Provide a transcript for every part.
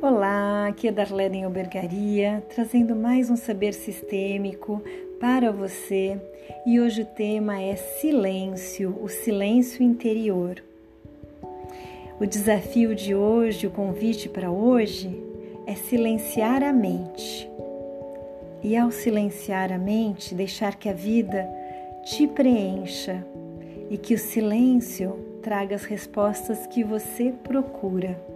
Olá, aqui é Darlene Albergaria, trazendo mais um saber sistêmico para você. E hoje o tema é silêncio, o silêncio interior. O desafio de hoje, o convite para hoje é silenciar a mente. E ao silenciar a mente, deixar que a vida te preencha e que o silêncio traga as respostas que você procura.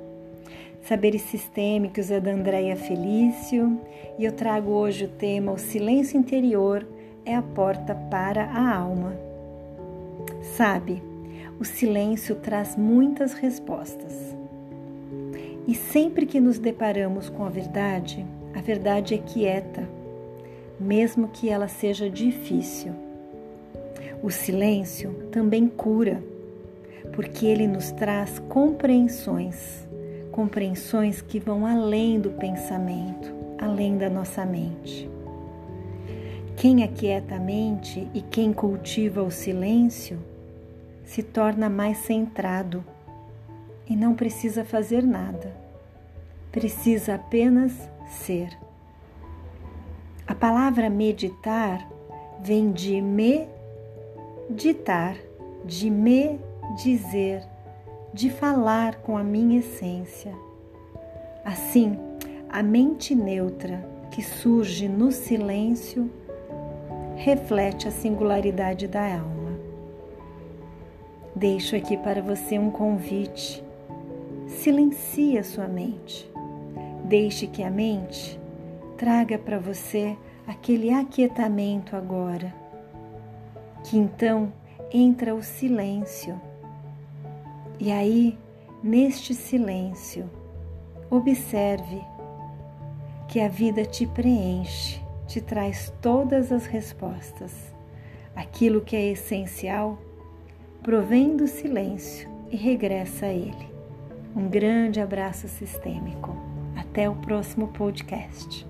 Saberes Sistêmicos é da Andréia Felício e eu trago hoje o tema O Silêncio Interior é a porta para a alma. Sabe, o silêncio traz muitas respostas. E sempre que nos deparamos com a verdade, a verdade é quieta, mesmo que ela seja difícil. O silêncio também cura, porque ele nos traz compreensões compreensões que vão além do pensamento, além da nossa mente. Quem aquieta a mente e quem cultiva o silêncio se torna mais centrado e não precisa fazer nada, precisa apenas ser. A palavra meditar vem de meditar, de me dizer, de falar com a minha essência. Assim, a mente neutra que surge no silêncio reflete a singularidade da alma. Deixo aqui para você um convite. Silencie a sua mente. Deixe que a mente traga para você aquele aquietamento agora. Que então entra o silêncio e aí, neste silêncio, observe que a vida te preenche, te traz todas as respostas. Aquilo que é essencial provém do silêncio e regressa a ele. Um grande abraço sistêmico. Até o próximo podcast.